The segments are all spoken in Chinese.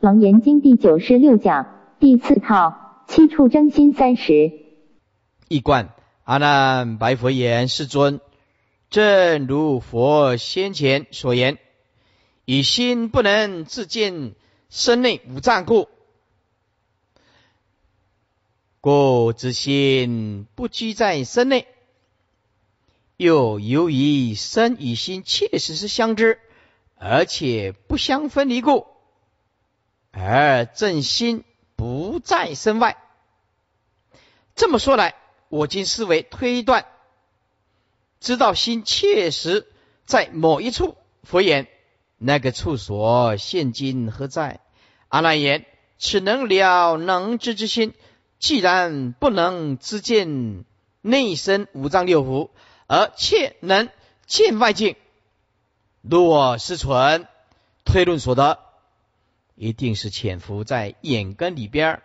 楞严经第九十六讲第四套七处真心三十。一观阿难白佛言：世尊，正如佛先前所言，以心不能自见身内五脏故，故之心不居在身内。又由于身与心切实是相知，而且不相分离故，而正心不在身外。这么说来，我今思维推断，知道心切实在某一处。佛言：那个处所现今何在？阿难言：此能了能知之心，既然不能知见内身五脏六腑。而切能见外境，若是存推论所得，一定是潜伏在眼根里边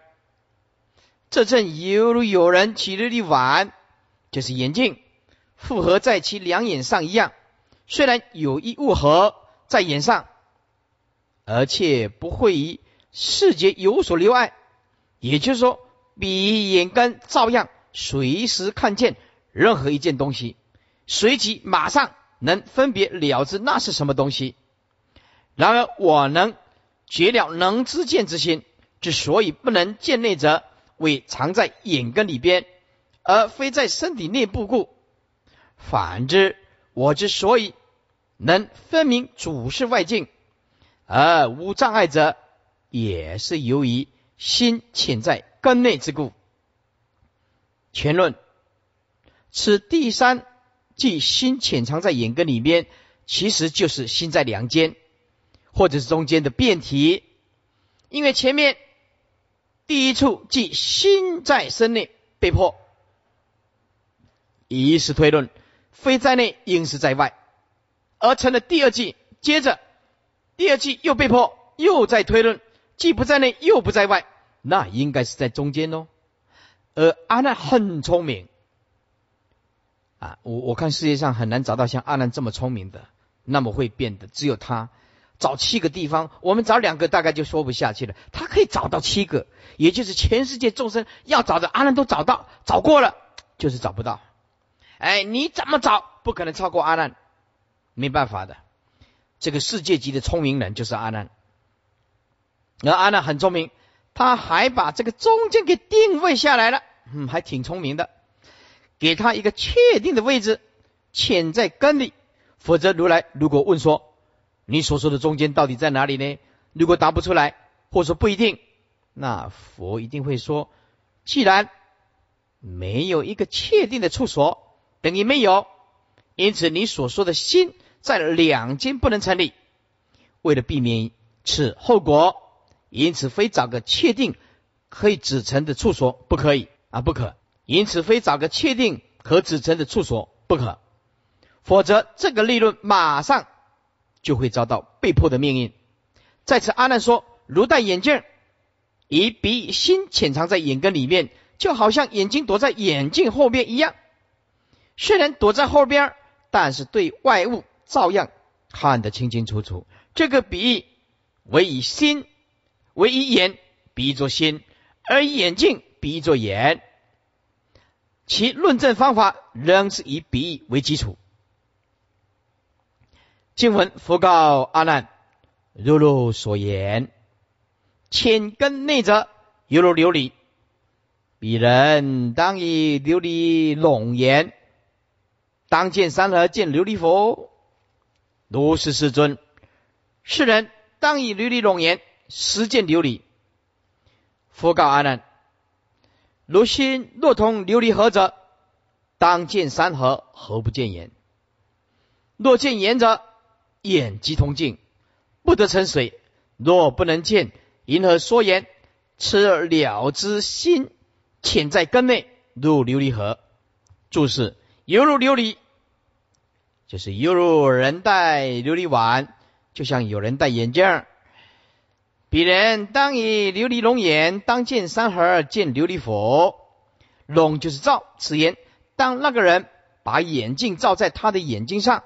这正犹如有人起日的碗，就是眼镜复合在其两眼上一样。虽然有一物合在眼上，而且不会以视觉有所留碍，也就是说，比眼根照样随时看见任何一件东西。随即马上能分别了知那是什么东西。然而我能绝了能知见之心，之所以不能见内者，为藏在眼根里边，而非在身体内部故。反之，我之所以能分明主是外境，而无障碍者，也是由于心潜在根内之故。全论，此第三。即心潜藏在眼根里面，其实就是心在两间，或者是中间的变体。因为前面第一处即心在身内被迫，以是推论，非在内应是在外，而成了第二句。接着第二句又被迫，又在推论，既不在内又不在外，那应该是在中间哦。而阿难很聪明。啊，我我看世界上很难找到像阿难这么聪明的，那么会变的只有他。找七个地方，我们找两个大概就说不下去了。他可以找到七个，也就是全世界众生要找的阿难都找到，找过了就是找不到。哎，你怎么找不可能超过阿难，没办法的。这个世界级的聪明人就是阿难，而阿难很聪明，他还把这个中间给定位下来了，嗯，还挺聪明的。给他一个确定的位置，潜在根里。否则，如来如果问说，你所说的中间到底在哪里呢？如果答不出来，或者说不一定，那佛一定会说，既然没有一个确定的处所，等于没有。因此，你所说的心在两间不能成立。为了避免此后果，因此非找个确定可以指成的处所不可以啊，不可。因此，非找个确定可指称的处所不可，否则这个立论马上就会遭到被迫的命运。在此，阿难说：如戴眼镜，以鼻心潜藏在眼根里面，就好像眼睛躲在眼镜后边一样。虽然躲在后边，但是对外物照样看得清清楚楚。这个比喻为以心为以眼比作心，而以眼镜比作眼。其论证方法仍是以比喻为基础。经文佛告阿难：如如所言，浅根内者犹如琉璃，彼人当以琉璃笼言，当见山河见琉璃佛。如是世尊，世人当以琉璃笼言，实见琉璃。佛告阿难。如心若同琉璃合者，当见山河，何不见眼？若见眼者，眼即通镜，不得成水。若不能见，因何说言？此了之心潜在根内，如琉璃河。注释：犹如琉璃，就是犹如人戴琉璃碗，就像有人戴眼镜。彼人当以琉璃龙眼，当见山河，见琉璃佛。龙就是照。此言，当那个人把眼镜照在他的眼睛上，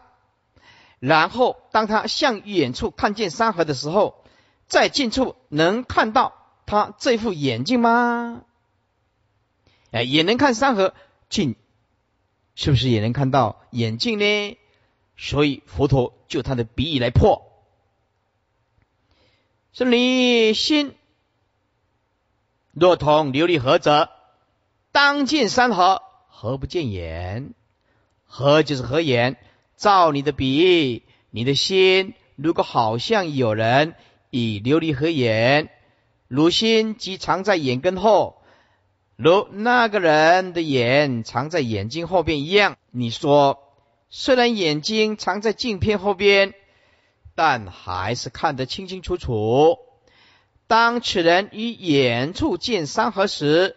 然后当他向远处看见山河的时候，在近处能看到他这副眼镜吗？哎，也能看山河近，是不是也能看到眼镜呢？所以佛陀就他的鼻翼来破。是你心若同琉璃河者，当见山河，何不见眼？河就是合眼，照你的比喻，你的心如果好像有人以琉璃合眼，如心即藏在眼根后，如那个人的眼藏在眼睛后边一样。你说，虽然眼睛藏在镜片后边。但还是看得清清楚楚。当此人于远处见山河时，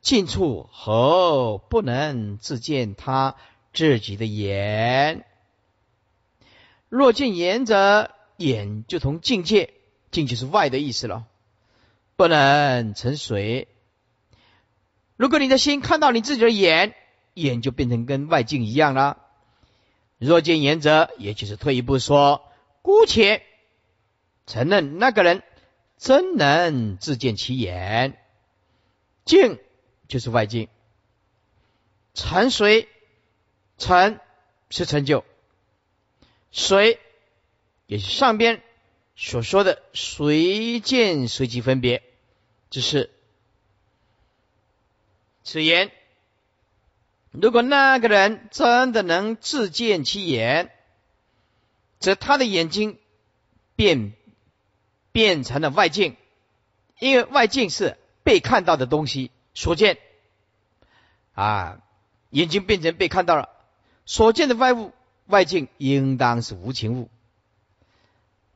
近处何不能自见他自己的眼？若见眼者，眼就同境界，境就是外的意思了，不能成水。如果你的心看到你自己的眼，眼就变成跟外境一样了。若见眼者，也就是退一步说。姑且承认那个人真能自见其眼，境就是外境，成随成是成就，随也是上边所说的随见随即分别，只是此言。如果那个人真的能自见其眼。则他的眼睛变变成了外境，因为外境是被看到的东西所见啊，眼睛变成被看到了，所见的外物外境应当是无情物，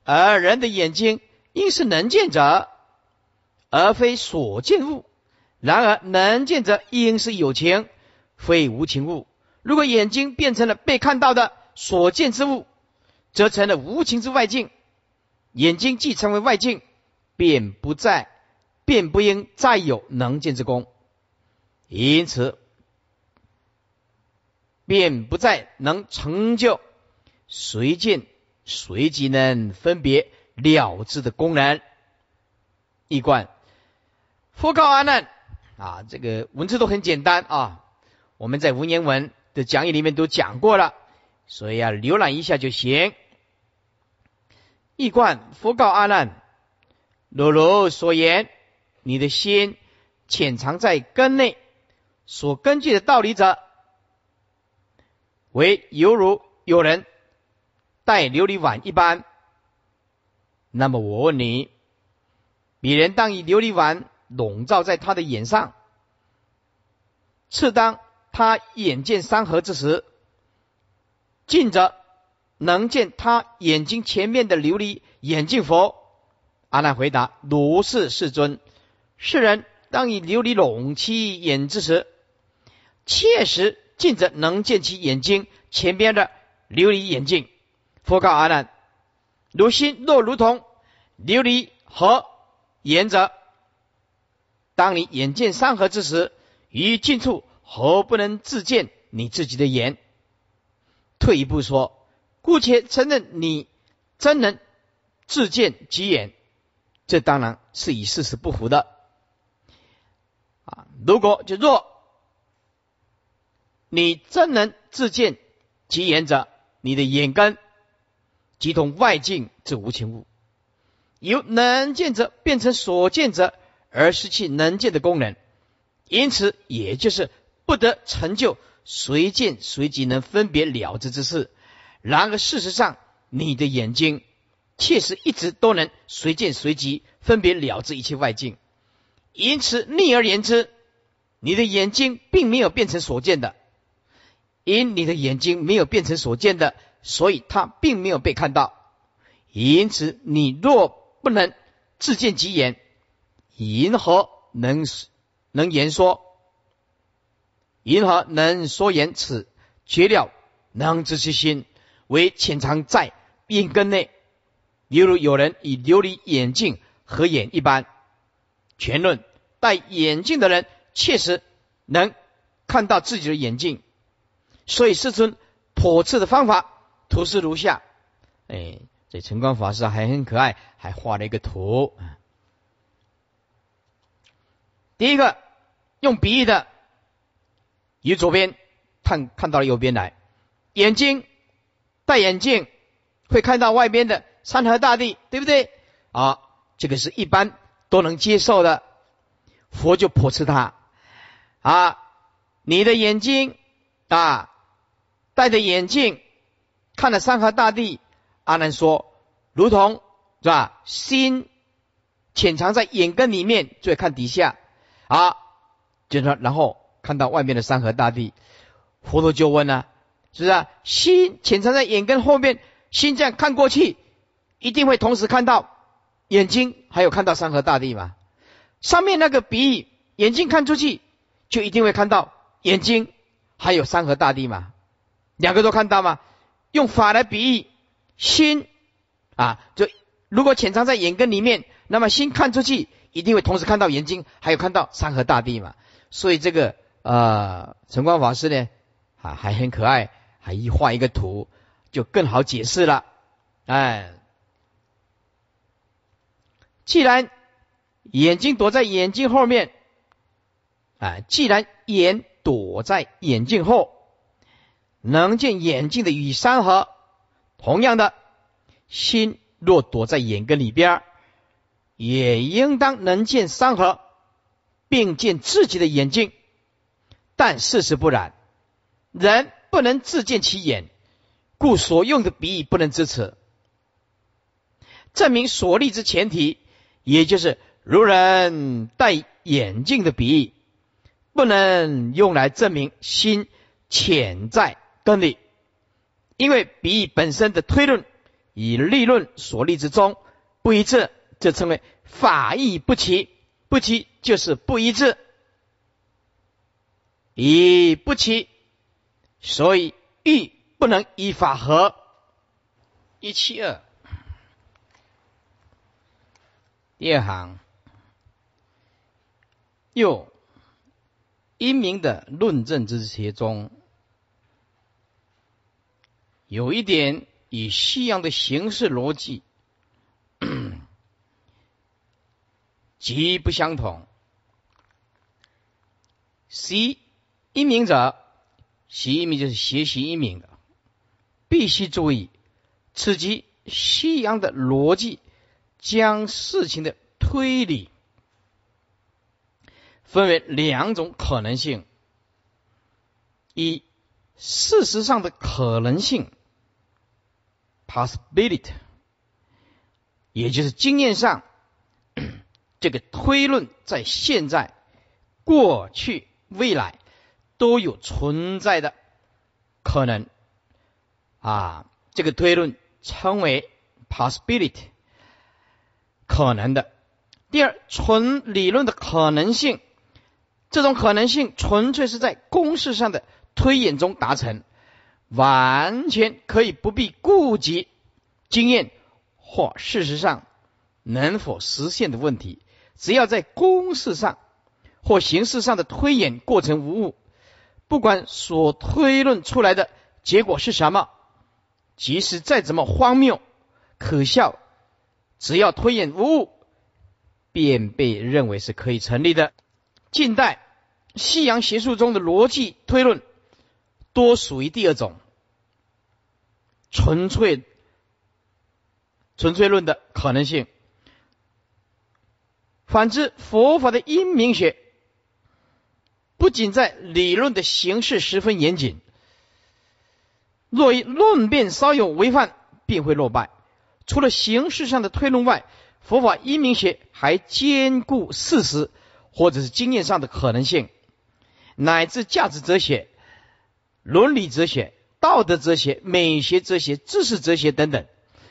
而人的眼睛应是能见者，而非所见物。然而能见者应是有情，非无情物。如果眼睛变成了被看到的所见之物，则成了无情之外境，眼睛既成为外境，便不再，便不应再有能见之功，因此，便不再能成就随见随即能分别了之的功能。一观，佛告阿难啊，这个文字都很简单啊，我们在文言文的讲义里面都讲过了。所以啊，浏览一下就行。一观佛告阿难：如如所言，你的心潜藏在根内，所根据的道理者，为犹如有人戴琉璃碗一般。那么我问你，鄙人当以琉璃碗笼罩在他的眼上，次当他眼见山河之时。近者能见他眼睛前面的琉璃眼镜佛。阿难回答：如是，世尊。世人当以琉璃笼其眼之时，切实近者能见其眼睛前边的琉璃眼镜。佛告阿难：如心若如同琉璃和眼者，当你眼见山河之时，于近处何不能自见你自己的眼？退一步说，姑且承认你真能自见其眼，这当然是与事实不符的。啊，如果就若你真能自见其眼者，你的眼根即同外境之无情物，由能见者变成所见者，而失去能见的功能，因此也就是不得成就。随见随即能分别了之之事，然而事实上，你的眼睛确实一直都能随见随即分别了之一切外境。因此，逆而言之，你的眼睛并没有变成所见的，因你的眼睛没有变成所见的，所以它并没有被看到。因此，你若不能自见其眼，银何能能言说？银河能说言此绝了能知其心，为潜藏在眼根内，犹如有人以琉璃眼镜合眼一般。全论戴眼镜的人确实能看到自己的眼镜，所以世尊颇次的方法图示如下：哎，这晨光法师还很可爱，还画了一个图。第一个用比喻的，由左边看看到右边来，眼睛戴眼镜会看到外边的山河大地，对不对？啊，这个是一般都能接受的。佛就破斥他啊，你的眼睛啊，戴着眼镜看了山河大地。阿难说，如同是吧？心潜藏在眼根里面，再看底下。啊，就说，然后看到外面的山河大地，佛陀就问了，是不是？心潜藏在眼根后面，心这样看过去，一定会同时看到眼睛，还有看到山河大地嘛？上面那个鼻，眼睛看出去，就一定会看到眼睛，还有山河大地嘛？两个都看到吗？用法来比喻心啊，就如果潜藏在眼根里面，那么心看出去。一定会同时看到眼睛，还有看到山河大地嘛？所以这个呃，晨光法师呢，啊，还很可爱，还一画一个图，就更好解释了。哎，既然眼睛躲在眼睛后面，啊，既然眼躲在眼镜后，能见眼镜的与山河，同样的心若躲在眼根里边也应当能见山河，并见自己的眼睛，但事实不然，人不能自见其眼，故所用的比喻不能支持，证明所立之前提，也就是如人戴眼镜的比喻，不能用来证明心潜在根里，因为比喻本身的推论与立论所立之中不一致。就称为法义不齐，不齐就是不一致，以不齐，所以义不能依法合。一七二，第二行，又英明的论证之学中，有一点与西洋的形式逻辑。极不相同。习一名者，习一名就是学习一名的，必须注意，此即西洋的逻辑，将事情的推理分为两种可能性：一，事实上的可能性 （possibility），也就是经验上。这个推论在现在、过去、未来都有存在的可能啊，这个推论称为 possibility，可能的。第二，纯理论的可能性，这种可能性纯粹是在公式上的推演中达成，完全可以不必顾及经验或事实上能否实现的问题。只要在公式上或形式上的推演过程无误，不管所推论出来的结果是什么，即使再怎么荒谬可笑，只要推演无误，便被认为是可以成立的。近代西洋学术中的逻辑推论，多属于第二种，纯粹纯粹论的可能性。反之，佛法的因明学不仅在理论的形式十分严谨，若一论辩稍有违犯，便会落败。除了形式上的推论外，佛法因明学还兼顾事实或者是经验上的可能性，乃至价值哲学、伦理哲学、道德哲学、美学哲学、知识哲学等等，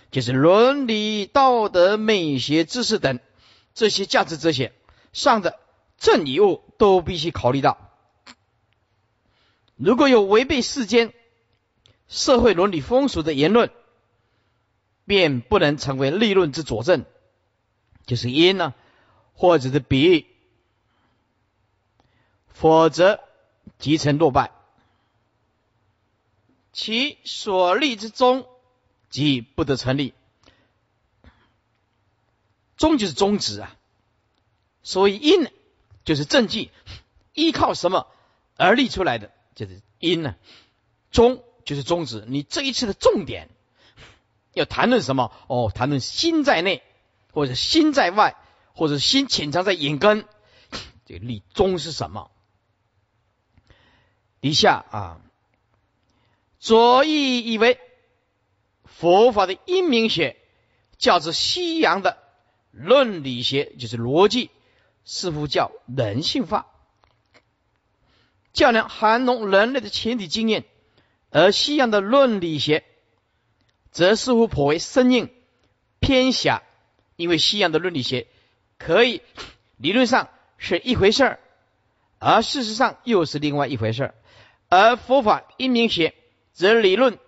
就是伦理、道德、美学、知识等。这些价值哲学上的正与误都必须考虑到。如果有违背世间社会伦理风俗的言论，便不能成为立论之佐证，就是因呢，或者是比喻，否则即成落败。其所立之中即不得成立。宗就是宗旨啊。所以因就是证据，依靠什么而立出来的，就是因呢。宗就是宗旨，你这一次的重点要谈论什么？哦，谈论心在内，或者心在外，或者心潜藏在眼根。这个立宗是什么？底下啊，左翼以为佛法的因明学，较之西洋的论理学，就是逻辑，似乎叫人性化，较量含浓人类的前提经验；而西洋的论理学，则似乎颇为生硬偏狭，因为西洋的论理学可以理论上是一回事儿，而事实上又是另外一回事儿。而佛法因明学则理论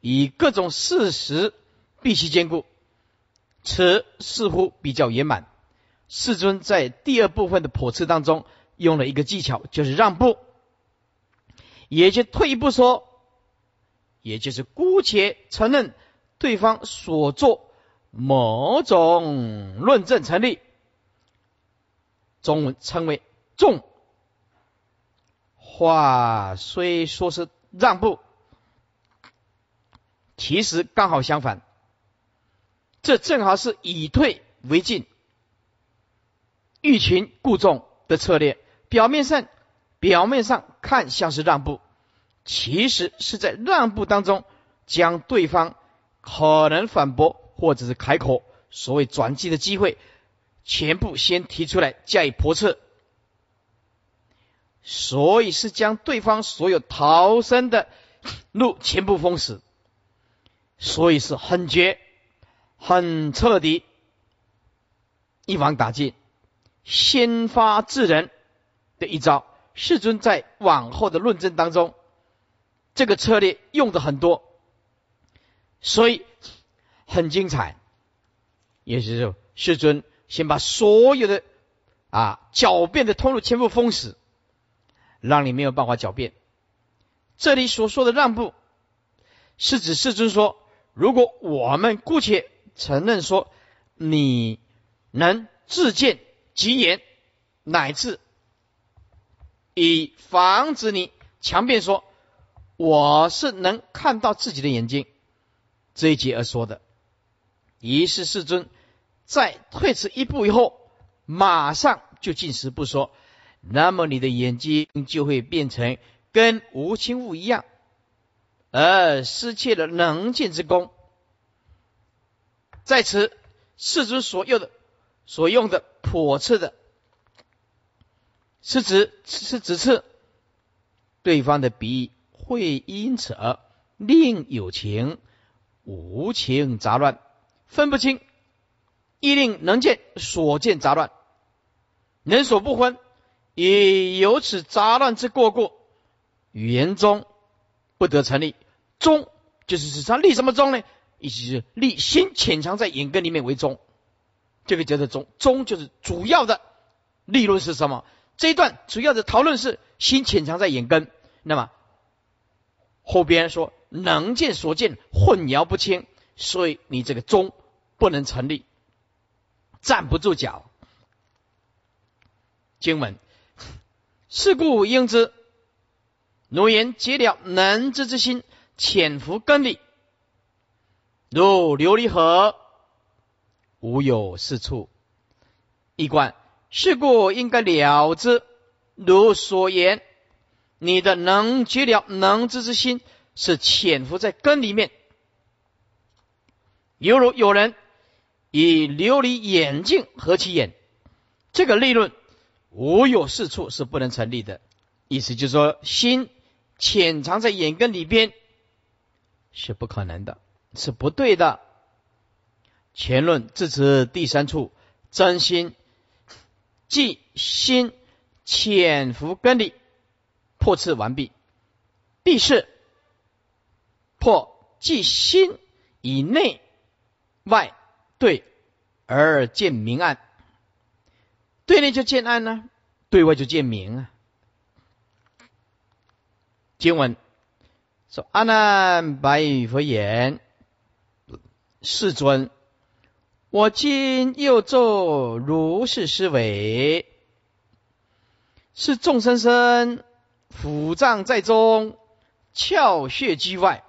以各种事实必须兼顾，此似乎比较圆满。世尊在第二部分的剖斥当中用了一个技巧，就是让步，也就退一步说，也就是姑且承认对方所做某种论证成立，中文称为重。话虽说是让步，其实刚好相反，这正好是以退为进、欲擒故纵的策略。表面上，表面上看像是让步，其实是在让步当中将对方可能反驳或者是开口所谓转机的机会，全部先提出来加以驳斥。所以是将对方所有逃生的路全部封死，所以是很绝、很彻底，一网打尽、先发制人的一招。世尊在往后的论证当中，这个策略用的很多，所以很精彩。也就是世尊先把所有的啊狡辩的通路全部封死。让你没有办法狡辩。这里所说的让步，是指世尊说，如果我们姑且承认说，你能自见吉言，乃至以防止你强辩说我是能看到自己的眼睛，这一节而说的。于是世尊在退迟一步以后，马上就进食不说。那么你的眼睛就会变成跟无情物一样，而失去了能见之功。在此，世尊所用的所用的破斥的，是指是指次对方的鼻会因此而另有情无情杂乱分不清，亦令能见所见杂乱，人所不分。以由此杂乱之过故，语言中不得成立。中就是指上立什么中呢？意思是立心潜藏在眼根里面为中，这个叫做中。中就是主要的立论是什么？这一段主要的讨论是心潜藏在眼根。那么后边说能见所见混淆不清，所以你这个中不能成立，站不住脚。经文。是故应知，如言结了能知之心，潜伏根里，如琉璃河，无有是处。一观，是故应该了之。如所言，你的能结了能知之心，是潜伏在根里面，犹如有人以琉璃眼镜合其眼，这个立论。无有是处是不能成立的，意思就是说，心潜藏在眼根里边是不可能的，是不对的。前论至此第三处，真心即心潜伏根里破斥完毕。第四破即心以内外对而见明暗。对内就见暗呢，对外就见明啊。经文说：“阿难白佛言，世尊，我今又作如是思维：是众生生，腑脏在中，窍穴居外。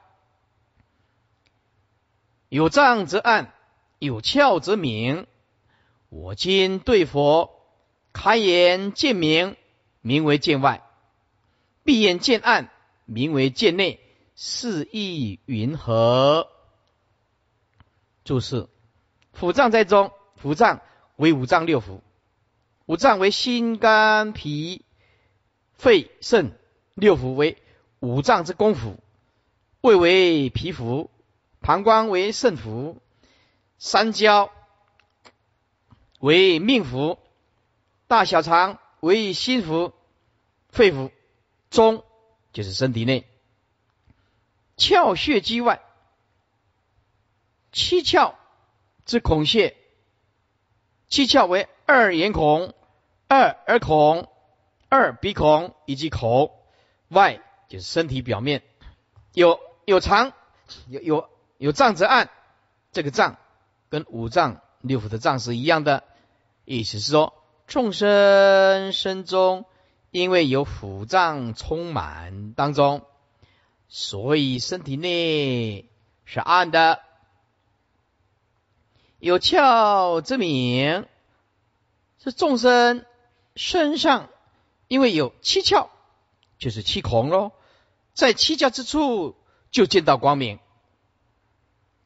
有脏则暗，有窍则明。我今对佛开眼见明，名为见外；闭眼见暗，名为见内。是意云何？注释：腑脏在中，腑脏为五脏六腑，五脏为心、肝、脾、肺、肾，六腑为五脏之公腑，胃为脾腑，膀胱为肾腑，三焦为命腑，大小肠为心腑，肺腑中就是身体内。窍穴肌外，七窍之孔穴，七窍为二眼孔、二耳孔、二鼻孔以及口外，就是身体表面。有有长，有有有脏则暗，这个脏跟五脏六腑的脏是一样的，意思是说，众生身中因为有腑脏充满当中。所以身体内是暗的，有窍之名是众生身上，因为有七窍，就是七孔喽，在七窍之处就见到光明，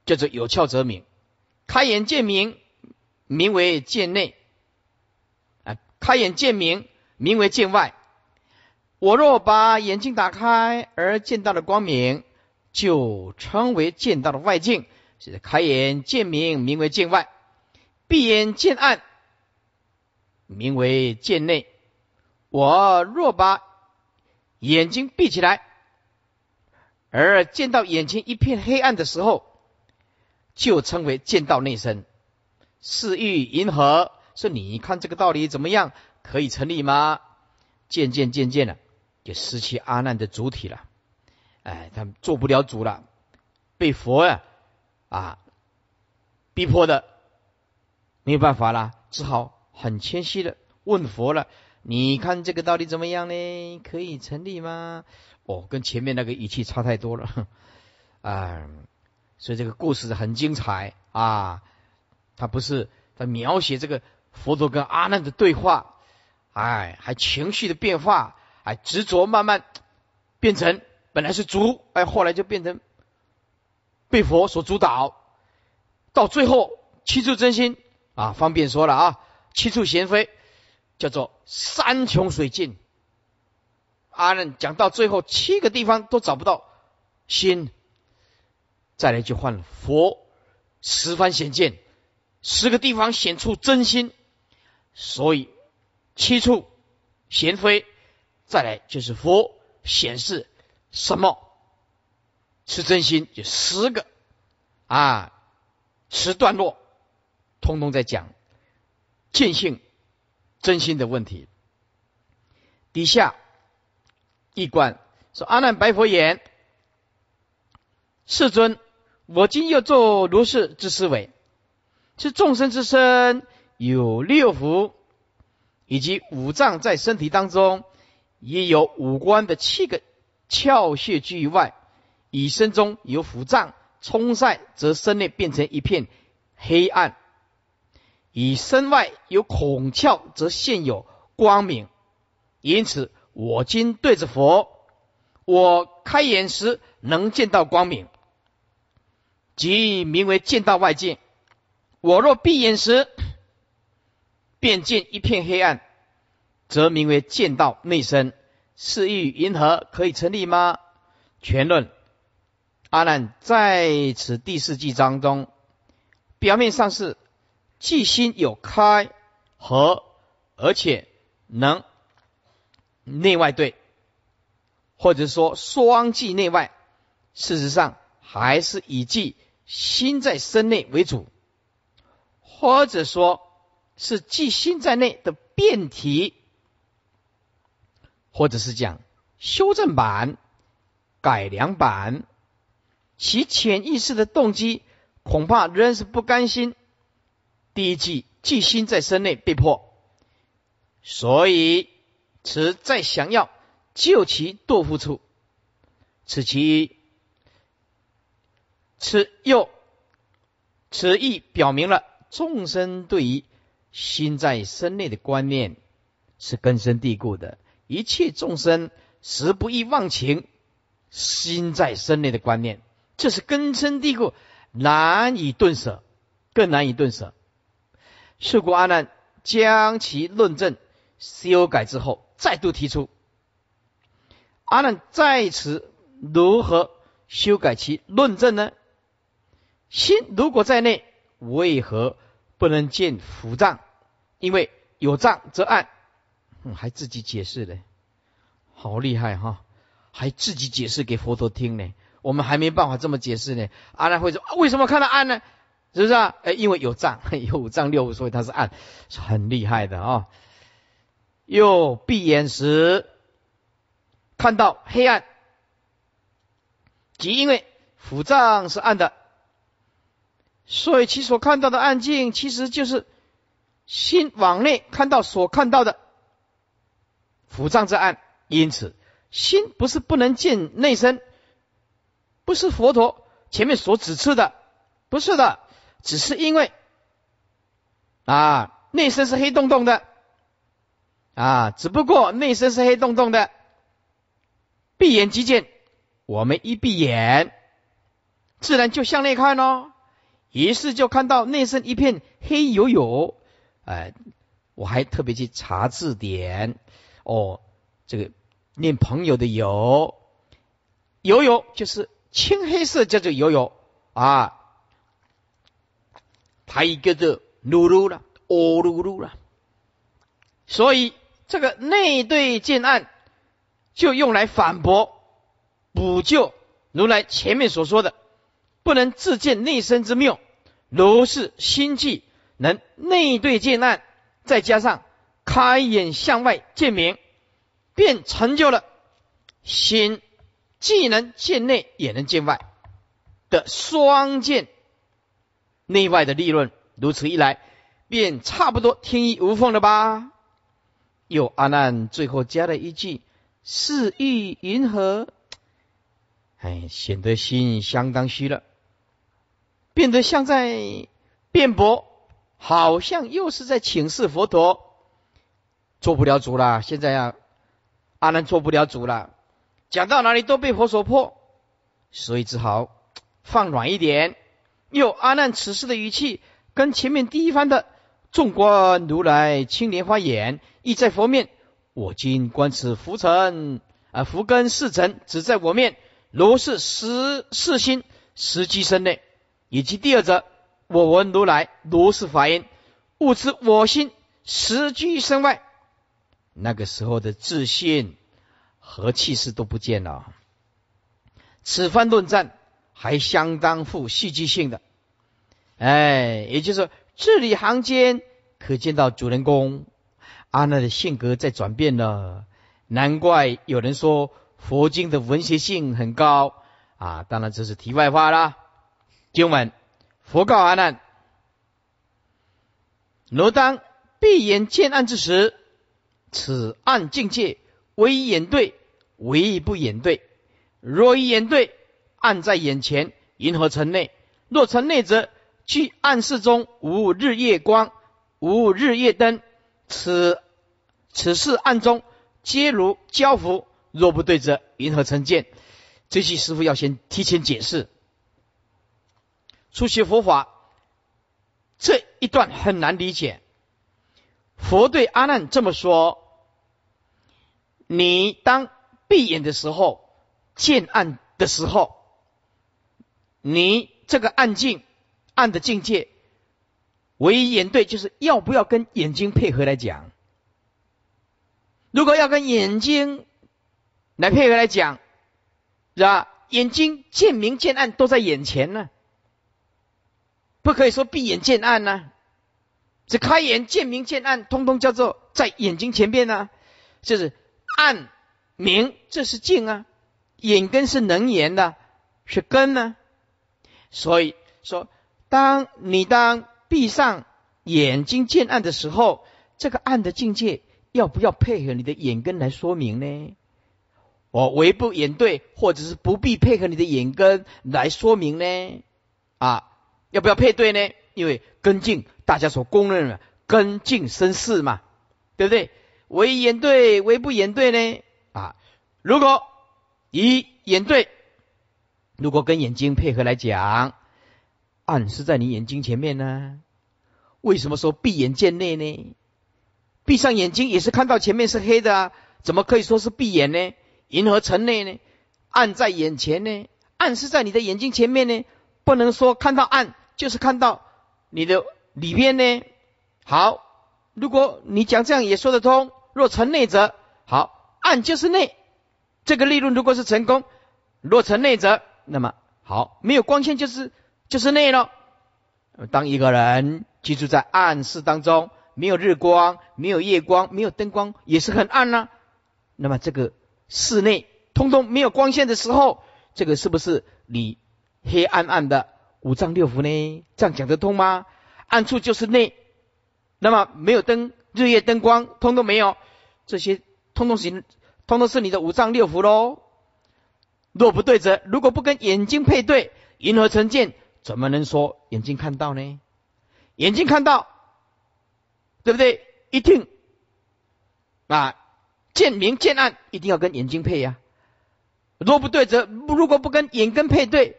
叫做有窍则明。开眼见明，名为见内；啊，开眼见明，名为见外。我若把眼睛打开而见到了光明，就称为见到了外境，是开眼见明，名为见外；闭眼见暗，名为见内。我若把眼睛闭起来，而见到眼前一片黑暗的时候，就称为见到内身。是欲银河说：“你看这个道理怎么样？可以成立吗？”渐渐渐渐的。就失去阿难的主体了，哎，他们做不了主了，被佛呀啊逼迫的没有办法了，只好很谦虚的问佛了：“你看这个道理怎么样呢？可以成立吗？”哦，跟前面那个语气差太多了，啊，所以这个故事很精彩啊，他不是在描写这个佛陀跟阿难的对话，哎，还情绪的变化。哎，执着慢慢变成本来是主，哎，后来就变成被佛所主导，到最后七处真心啊，方便说了啊，七处贤妃叫做山穷水尽。阿难讲到最后七个地方都找不到心，再来就换了佛十番显见，十个地方显出真心，所以七处贤妃。再来就是佛显示什么是真心，就十个啊，十段落，通通在讲见性真心的问题。底下一关说：“阿难白佛言：世尊，我今又作如是之思维，是众生之身有六福以及五脏在身体当中。”也有五官的七个窍穴居于外，以身中有腑脏冲晒，则身内变成一片黑暗；以身外有孔窍，则现有光明。因此，我今对着佛，我开眼时能见到光明，即名为见到外界；我若闭眼时，便见一片黑暗。则名为见道内身，是欲银河可以成立吗？全论阿难在此第四季章中，表面上是既心有开合，而且能内外对，或者说双即内外，事实上还是以即心在身内为主，或者说是即心在内的变体。或者是讲修正版、改良版，其潜意识的动机恐怕仍是不甘心第一季即心在身内被迫，所以此在想要救其堕夫处，此其此又此意表明了众生对于心在身内的观念是根深蒂固的，一切众生实不易忘情心在身内的观念，这是根深蒂固，难以顿舍，更难以顿舍。是故阿难将其论证修改之后，再度提出：阿难在此如何修改其论证呢？心如果在内，为何不能见腑脏？因为有脏则暗。还自己解释呢，好厉害哈！还自己解释给佛陀听呢。我们还没办法这么解释呢。阿难会说：为什么看到暗呢？是不是啊？哎，因为有障，有五脏六腑，所以它是暗，是很厉害的啊。又闭眼时看到黑暗，即因为腑脏是暗的，所以其所看到的暗境，其实就是心往内看到所看到的腑脏之暗。因此，心不是不能见内身，不是佛陀前面所指示的，不是的。只是因为啊，内身是黑洞洞的啊，只不过内身是黑洞洞的，闭眼即见。我们一闭眼，自然就向内看哦，于是就看到内身一片黑黝黝。哎，我还特别去查字典哦，这个念朋友的友，黝黝就是青黑色，叫做黝黝啊。还一个字噜噜了，哦噜噜了，所以这个内对见暗，就用来反驳、补救如来前面所说的不能自见内身之妙。如是心气能内对见暗，再加上开眼向外见明，便成就了心既能见内，也能见外的双见。内外的利润，如此一来，便差不多天衣无缝了吧？有阿难最后加了一句：“是欲云何？”哎，显得心相当虚了，变得像在辩驳，好像又是在请示佛陀，做不了主了。现在呀，阿难做不了主了，讲到哪里都被佛所破，所以只好放软一点。又阿难此时的语气，跟前面第一番的“纵观如来青莲花眼，亦在佛面，我今观此浮尘啊，浮根是尘，只在我面，如是实是心实机身内。”以及第二则“我闻如来如是法音，悟知我心实居身外”，那个时候的自信和气势都不见了。此番论战。还相当富戏剧性的，哎，也就是字里行间可见到主人公阿难的性格在转变了。难怪有人说佛经的文学性很高啊！当然这是题外话啦。经文：佛告阿难：若当闭眼见暗之时，此暗境界唯眼对，唯不眼对。若一眼对。暗在眼前，银河城内。若城内则，居暗室中无日月光，无日月灯。此此事暗中皆如交符。若不对则，银河成见？这句师傅要先提前解释。出席佛法这一段很难理解。佛对阿难这么说：你当闭眼的时候，见暗的时候。你这个暗境、暗的境界，唯一眼对，就是要不要跟眼睛配合来讲？如果要跟眼睛来配合来讲，是吧？眼睛见明见暗都在眼前呢，不可以说闭眼见暗呢。只开眼见明见暗，通通叫做在眼睛前边呢，就是暗明，这是静啊。眼根是能言的，是根呢。所以说，当你当闭上眼睛见暗的时候，这个暗的境界要不要配合你的眼根来说明呢？我唯不眼对，或者是不必配合你的眼根来说明呢？啊，要不要配对呢？因为根境大家所公认的根境生事嘛，对不对？唯眼对，唯不眼对呢？啊，如果以眼对，如果跟眼睛配合来讲，暗是在你眼睛前面呢？为什么说闭眼见内呢？闭上眼睛也是看到前面是黑的啊，怎么可以说是闭眼呢？银河城内呢？暗在眼前呢？暗是在你的眼睛前面呢？不能说看到暗就是看到你的里边呢？好，如果你讲这样也说得通。若成内则好，暗就是内。这个利润如果是成功，若成内则，那么好，没有光线就是就是内了。当一个人。居住在暗室当中，没有日光，没有夜光，没有灯光，也是很暗呢。那么这个室内通通没有光线的时候，这个是不是你黑暗暗的五脏六腑呢？这样讲得通吗？暗处就是内，那么没有灯，日夜灯光通通没有，这些通通行，通通是你的五脏六腑喽。若不对则，如果不跟眼睛配对，银河成见，怎么能说眼睛看到呢？眼睛看到，对不对？一定啊，见明见暗，一定要跟眼睛配呀。若不对，则如果不跟眼根配对，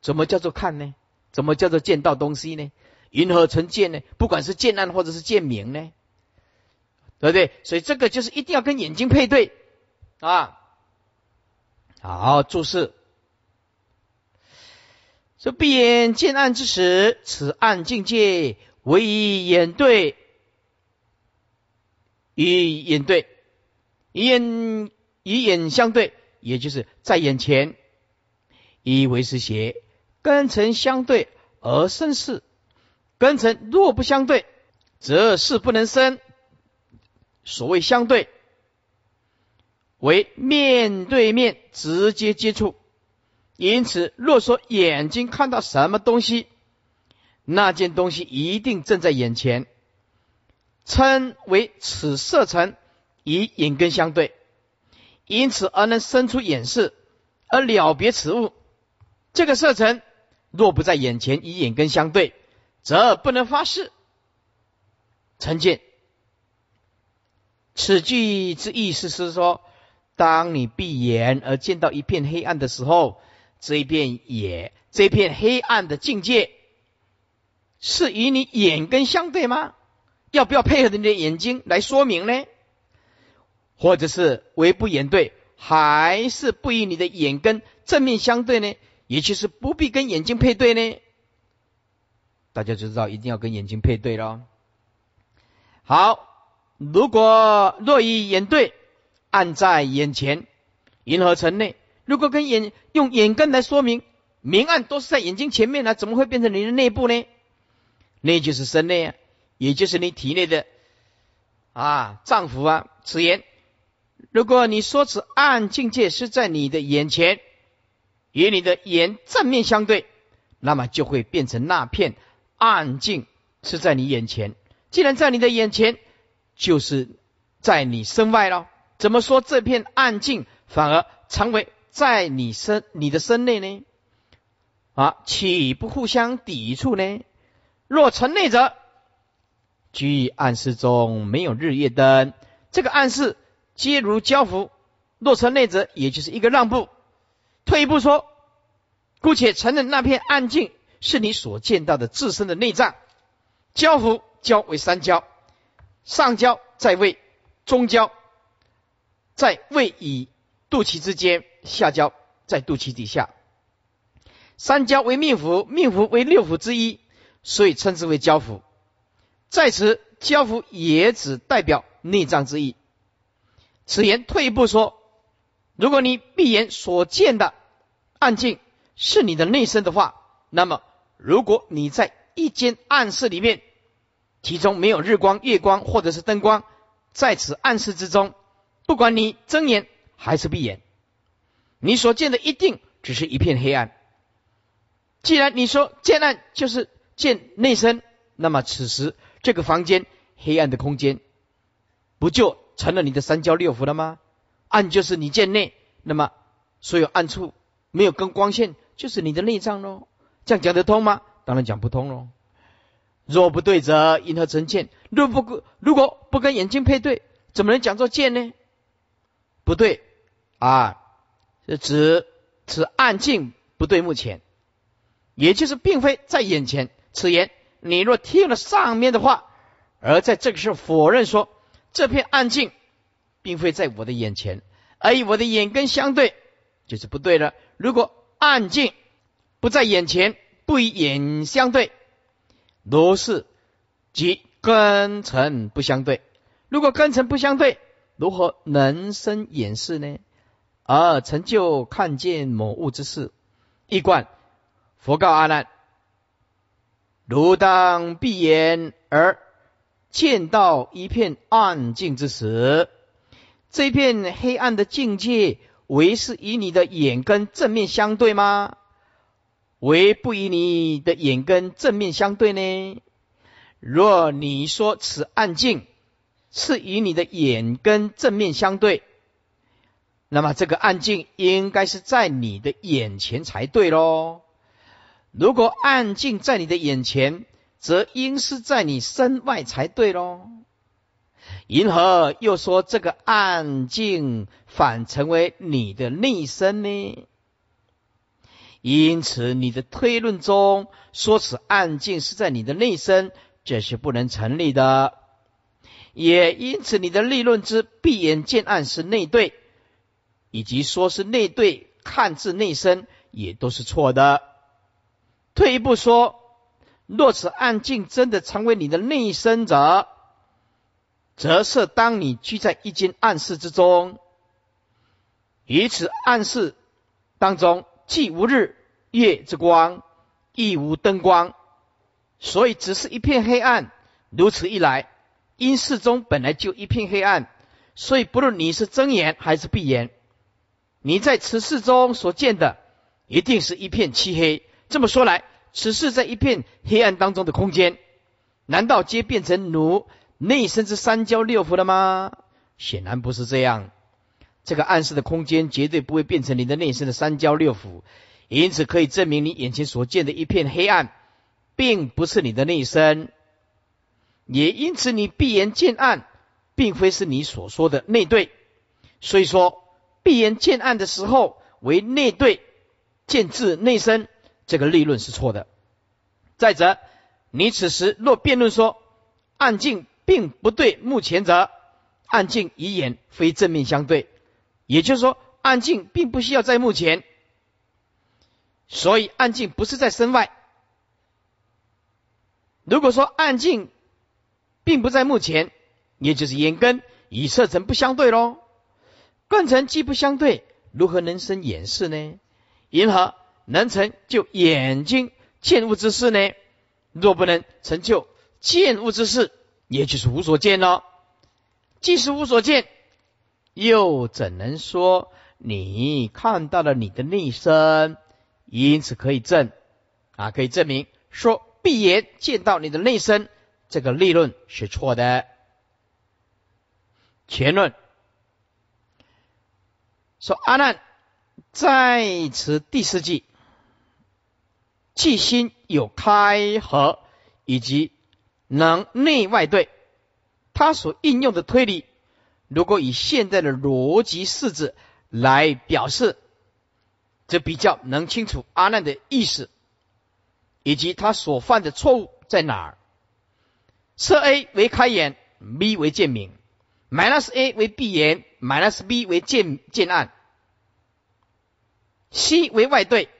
怎么叫做看呢？怎么叫做见到东西呢？云何成见呢？不管是见暗或者是见明呢，对不对？所以这个就是一定要跟眼睛配对啊。好，注释。说闭眼见暗之时，此暗境界唯以眼对，与眼对，以眼以眼相对，也就是在眼前，以为是邪，根尘相对而生事。根尘若不相对，则事不能生。所谓相对，为面对面直接接触。因此，若说眼睛看到什么东西，那件东西一定正在眼前，称为此色尘与眼根相对，因此而能生出眼视，而了别此物。这个色尘若不在眼前与眼根相对，则不能发誓。成见。此句之意思是说，当你闭眼而见到一片黑暗的时候。这一片也，这片黑暗的境界，是与你眼根相对吗？要不要配合你的眼睛来说明呢？或者是为不眼对，还是不与你的眼根正面相对呢？也就是不必跟眼睛配对呢？大家就知道一定要跟眼睛配对了。好，如果若以眼对，暗在眼前，银河城内。如果跟眼用眼根来说明明暗都是在眼睛前面呢，怎么会变成你的内部呢？那就是身内啊，也就是你体内的啊脏腑啊。此言，如果你说此暗境界是在你的眼前，与你的眼正面相对，那么就会变成那片暗境是在你眼前。既然在你的眼前，就是在你身外了。怎么说这片暗境反而成为？在你身你的身内呢？啊，岂不互相抵触呢？若成内则，居暗室中没有日夜灯，这个暗室皆如交符。若成内则，也就是一个让步。退一步说，姑且承认那片暗境是你所见到的自身的内脏。交符交为三交，上交在胃，中交在胃以肚脐之间。下焦在肚脐底下，三焦为命府，命府为六腑之一，所以称之为焦府。在此，焦府也只代表内脏之意。此言退一步说，如果你闭眼所见的暗境是你的内身的话，那么如果你在一间暗室里面，其中没有日光、月光或者是灯光，在此暗室之中，不管你睁眼还是闭眼。你所见的一定只是一片黑暗。既然你说见暗就是见内身，那么此时这个房间黑暗的空间，不就成了你的三焦六腑了吗？暗就是你见内，那么所有暗处没有跟光线，就是你的内脏喽。这样讲得通吗？当然讲不通喽。若不对则因何成见？若不如果不跟眼睛配对，怎么能讲作见呢？不对啊，是指此暗镜不对目前，也就是并非在眼前。此言你若听了上面的话，而在这个时候否认说这片暗镜并非在我的眼前，而与我的眼根相对，就是不对了。如果暗境不在眼前，不与眼相对。如是，即根尘不相对。如果根尘不相对，如何能生眼视呢？而成就看见某物之事，一贯佛告阿难：如当闭眼而见到一片暗境之时，这片黑暗的境界，为是与你的眼根正面相对吗？为不与你的眼根正面相对呢？若你说此暗境是与你的眼根正面相对，那么这个暗境应该是在你的眼前才对喽。如果暗境在你的眼前，则应是在你身外才对喽。银河又说这个暗境反成为你的内身呢？因此，你的推论中说此暗境是在你的内身，这是不能成立的。也因此，你的立论之闭眼见暗是内对，以及说是内对看至内身，也都是错的。退一步说，若此暗境真的成为你的内身者，则是当你居在一间暗室之中，以此暗室当中。既无日月之光，亦无灯光，所以只是一片黑暗。如此一来，因室中本来就一片黑暗，所以不论你是睁眼还是闭眼，你在此室中所见的，一定是一片漆黑。这么说来，此事在一片黑暗当中的空间，难道皆变成奴内身之三焦六腑了吗？显然不是这样。这个暗示的空间绝对不会变成你的内身的三焦六腑，因此可以证明你眼前所见的一片黑暗，并不是你的内身，也因此你闭眼见暗，并非是你所说的内对。所以说，闭眼见暗的时候为内对，见至内身，这个立论是错的。再者，你此时若辩论说暗境并不对目前者，暗境与眼非正面相对。也就是说，暗境并不需要在目前，所以暗境不是在身外。如果说暗境并不在目前，也就是眼根与色尘不相对喽。根尘既不相对，如何能生眼视呢？因何能成就眼睛见物之事呢？若不能成就见物之事，也就是无所见了。既是无所见。又怎能说你看到了你的内身，因此可以证啊，可以证明说闭眼见到你的内身，这个立论是错的。前论说阿难在此第四季，即心有开合以及能内外对，他所应用的推理。如果以现在的逻辑式子来表示，则比较能清楚阿难的意思，以及他所犯的错误在哪儿。设 A 为开眼，B 为见明；minus A 为闭眼，minus B 为见见暗；C 为外对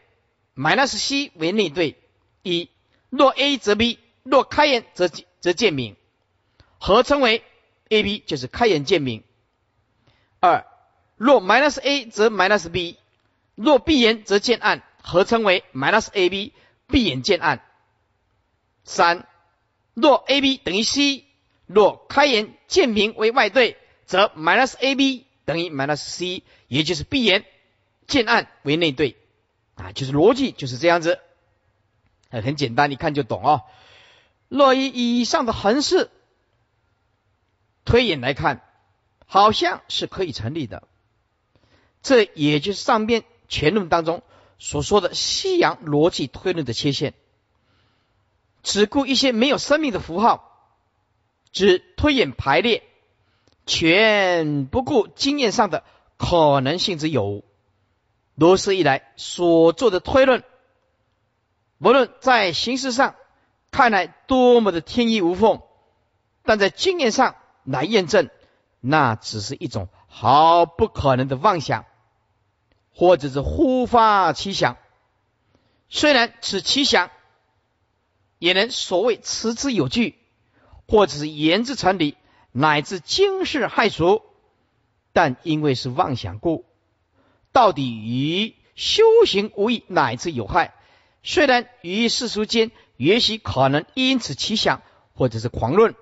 ，minus C 为内对。一若 A 则 B，若开眼则则见明，合称为。A、B 就是开眼见明。二，若 minus A 则 minus B，若闭眼则见暗，合称为 minus AB，闭眼见暗。三，若 AB 等于 C，若开眼见明为外对，则 minus AB 等于 minus C，也就是闭眼见暗为内对。啊，就是逻辑就是这样子，很简单，一看就懂哦。若以以上的横式推演来看，好像是可以成立的。这也就是上面全论当中所说的西洋逻辑推论的缺陷，只顾一些没有生命的符号，只推演排列，全不顾经验上的可能性之有。如此一来，所做的推论，无论在形式上看来多么的天衣无缝，但在经验上来验证，那只是一种毫不可能的妄想，或者是忽发奇想。虽然此奇想也能所谓持之有据，或者是言之成理，乃至惊世骇俗，但因为是妄想故。到底与修行无益，乃至有害。虽然于世俗间，也许可能因此奇想，或者是狂论，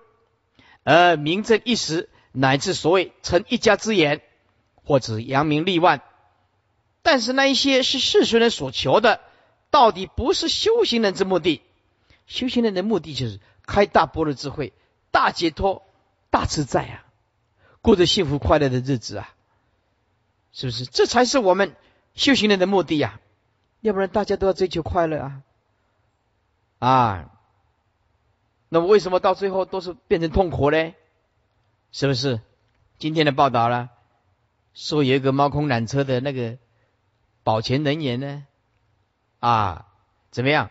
而名正一时，乃至所谓成一家之言，或者扬名立万。但是那一些是世俗人所求的，到底不是修行人之目的。修行人的目的就是开大波的智慧，大解脱，大自在啊，过着幸福快乐的日子啊。是不是？这才是我们修行人的目的呀！要不然大家都要追求快乐啊！啊，那么为什么到最后都是变成痛苦呢？是不是？今天的报道了，说有一个猫空缆车的那个保全人员呢，啊，怎么样？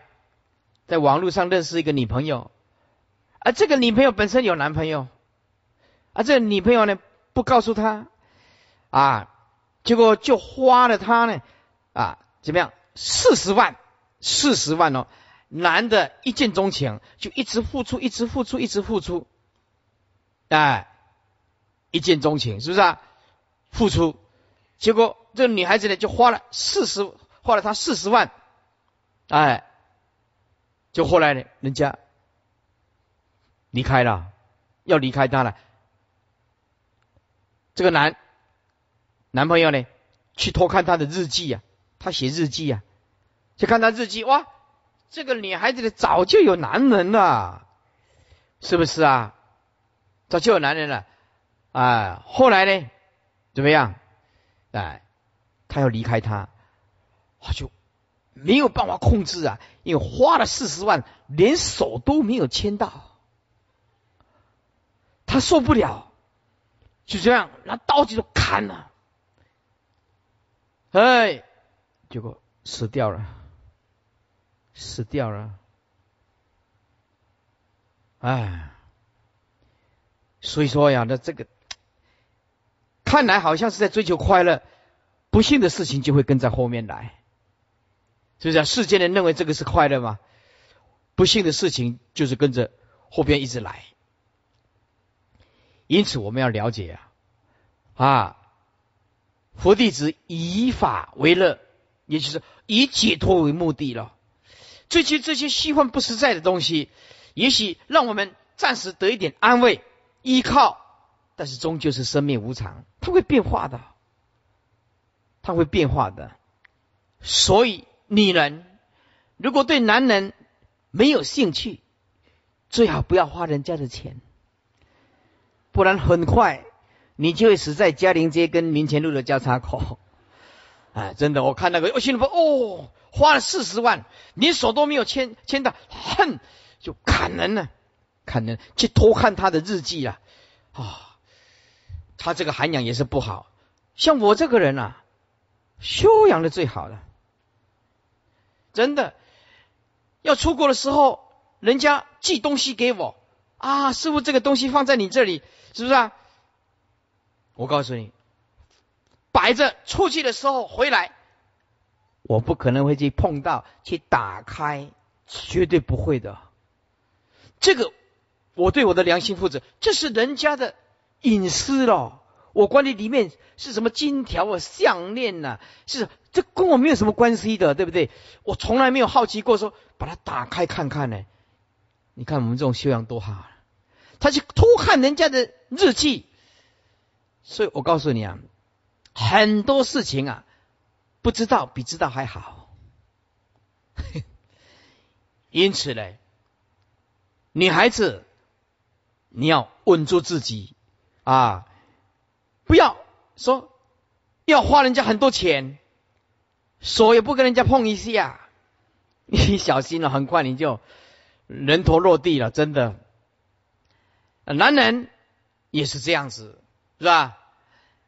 在网络上认识一个女朋友，而这个女朋友本身有男朋友，而这个女朋友呢不告诉他，啊。结果就花了他呢，啊，怎么样？四十万，四十万哦！男的一见钟情，就一直付出，一直付出，一直付出，哎，一见钟情是不是啊？付出，结果这个女孩子呢，就花了四十，花了他四十万，哎，就后来呢，人家离开了，要离开他了，这个男。男朋友呢？去偷看他的日记呀，他写日记呀，去看他日记，哇，这个女孩子呢早就有男人了，是不是啊？早就有男人了，啊，后来呢，怎么样？哎，他要离开他，他就没有办法控制啊，因为花了四十万，连手都没有牵到，他受不了，就这样拿刀子就砍了。哎，结果死掉了，死掉了，哎，所以说呀，那这个看来好像是在追求快乐，不幸的事情就会跟在后面来，是不是？世间人认为这个是快乐吗？不幸的事情就是跟着后边一直来，因此我们要了解啊，啊。佛弟子以法为乐，也就是以解脱为目的了。追求这些虚幻不实在的东西，也许让我们暂时得一点安慰、依靠，但是终究是生命无常，它会变化的，它会变化的。所以，女人如果对男人没有兴趣，最好不要花人家的钱，不然很快。你就会死在嘉陵街跟民前路的交叉口，哎，真的，我看那个，我心里说，哦，花了四十万，连手都没有牵牵到，恨就砍人了，砍人去偷看他的日记啊，啊，他这个涵养也是不好，像我这个人啊，修养的最好了，真的，要出国的时候，人家寄东西给我，啊，师傅这个东西放在你这里，是不是啊？我告诉你，摆着出去的时候回来，我不可能会去碰到去打开，绝对不会的。这个我对我的良心负责，这是人家的隐私了。我管你里面是什么金条啊、项链呐，是这跟我没有什么关系的，对不对？我从来没有好奇过说把它打开看看呢。你看我们这种修养多好，他去偷看人家的日记。所以我告诉你啊，很多事情啊，不知道比知道还好。因此呢，女孩子，你要稳住自己啊，不要说要花人家很多钱，手也不跟人家碰一下，你小心了，很快你就人头落地了，真的。男人也是这样子，是吧？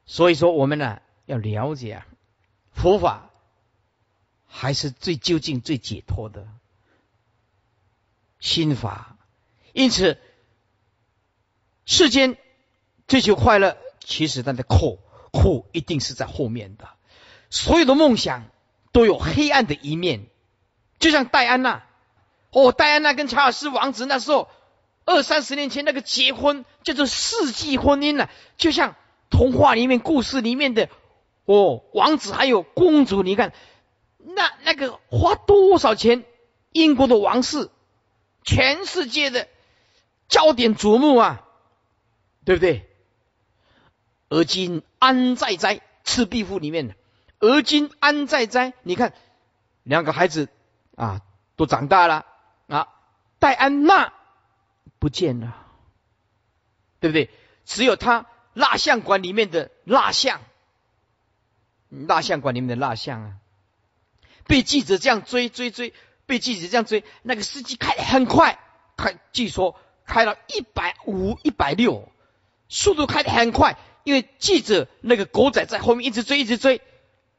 所以说，我们呢要了解啊，佛法还是最究竟、最解脱的心法。因此，世间追求快乐，其实它的苦苦一定是在后面的。所有的梦想都有黑暗的一面，就像戴安娜，哦，戴安娜跟查尔斯王子那时候。二三十年前那个结婚叫做世纪婚姻呢，就像童话里面、故事里面的哦，王子还有公主，你看那那个花多少钱？英国的王室，全世界的焦点瞩目啊，对不对？而今安在哉？《赤壁赋》里面的“而今安在哉”，你看两个孩子啊，都长大了啊，戴安娜。不见了，对不对？只有他蜡像馆里面的蜡像，蜡像馆里面的蜡像啊，被记者这样追追追，被记者这样追，那个司机开的很快，开据说开了一百五、一百六，速度开的很快，因为记者那个狗仔在后面一直追，一直追，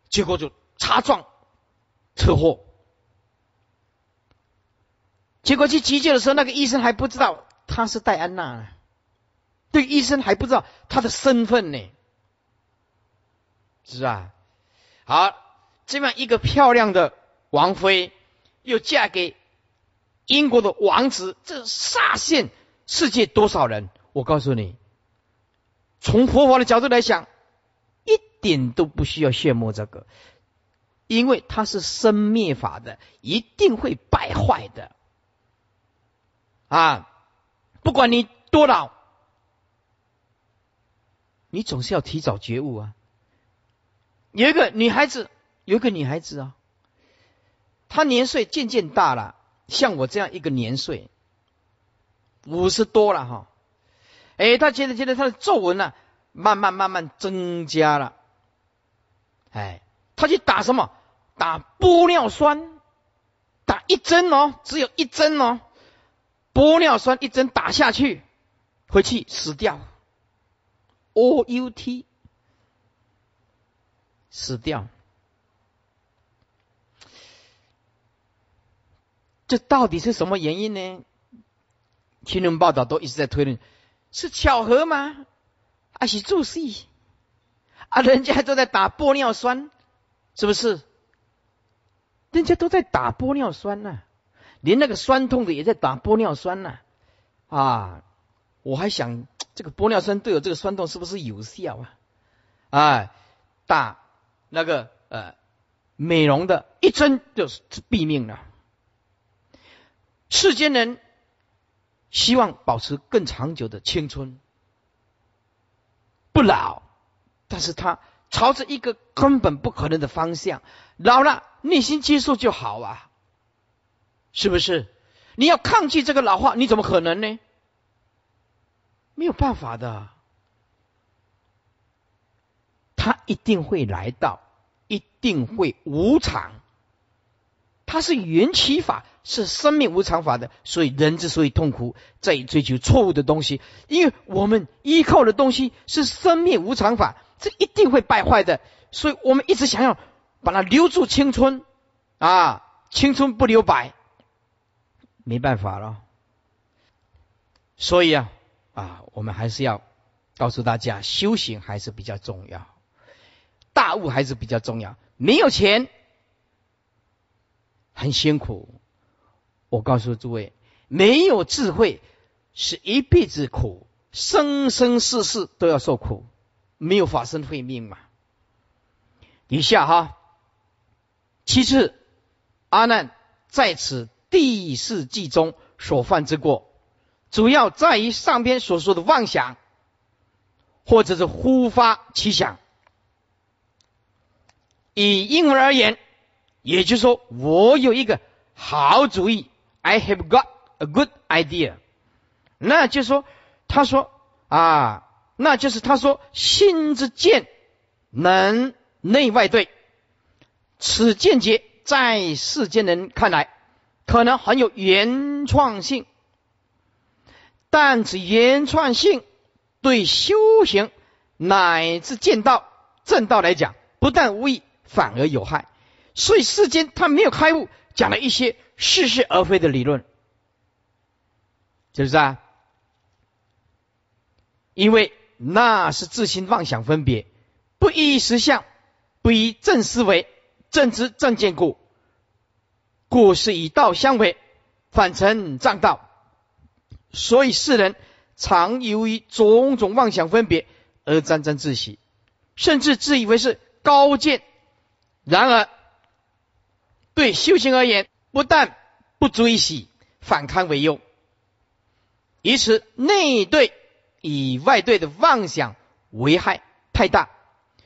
结果就擦撞车祸。结果去急救的时候，那个医生还不知道。他是戴安娜，对医生还不知道他的身份呢，是啊？好，这样一个漂亮的王妃，又嫁给英国的王子，这煞现世界多少人？我告诉你，从佛法的角度来讲，一点都不需要羡慕这个，因为它是生灭法的，一定会败坏的啊。不管你多老，你总是要提早觉悟啊！有一个女孩子，有一个女孩子啊，她年岁渐渐大了，像我这样一个年岁，五十多了哈。哎，她觉得觉得她的皱纹呢，慢慢慢慢增加了。哎，她去打什么？打玻尿酸，打一针哦，只有一针哦。玻尿酸一针打下去，回去死掉。O U T 死掉，这到底是什么原因呢？新闻报道都一直在推论，是巧合吗？还是注戏？啊，人家都在打玻尿酸，是不是？人家都在打玻尿酸呢。连那个酸痛的也在打玻尿酸呢，啊！我还想这个玻尿酸对我这个酸痛是不是有效啊？啊，打那个呃美容的一针就是毙命了。世间人希望保持更长久的青春，不老，但是他朝着一个根本不可能的方向，老了内心接受就好啊。是不是？你要抗拒这个老化，你怎么可能呢？没有办法的，他一定会来到，一定会无常。它是缘起法，是生命无常法的。所以人之所以痛苦，在于追求错误的东西，因为我们依靠的东西是生命无常法，这一定会败坏的。所以我们一直想要把它留住青春啊，青春不留白。没办法了，所以啊啊，我们还是要告诉大家，修行还是比较重要，大悟还是比较重要。没有钱很辛苦，我告诉诸位，没有智慧是一辈子苦，生生世世都要受苦，没有法身慧命嘛。以下哈，其次，阿难在此。第四季中所犯之过，主要在于上边所说的妄想，或者是忽发奇想。以英文而言，也就是说，我有一个好主意，I have got a good idea。那就是说，他说啊，那就是他说心之见能内外对，此见解在世间人看来可能很有原创性，但此原创性对修行乃至见道正道来讲，不但无益，反而有害。所以世间他没有开悟，讲了一些似是而非的理论，是不是啊？因为那是自心妄想分别，不依实相，不依正思维、正知正见故，故是以道相违，反成障道。所以世人常由于种种妄想分别而沾沾自喜，甚至自以为是高见。然而。对修行而言，不但不足以喜，反堪为忧。以此内对与外对的妄想危害太大，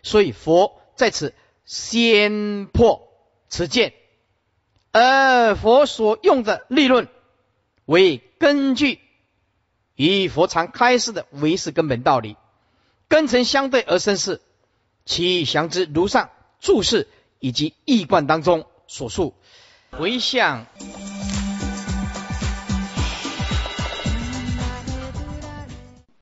所以佛在此先破此见。而佛所用的立论为根据，与佛常开示的唯识根本道理，根尘相对而生事，其详之如上注释以及易观当中。所述，回向。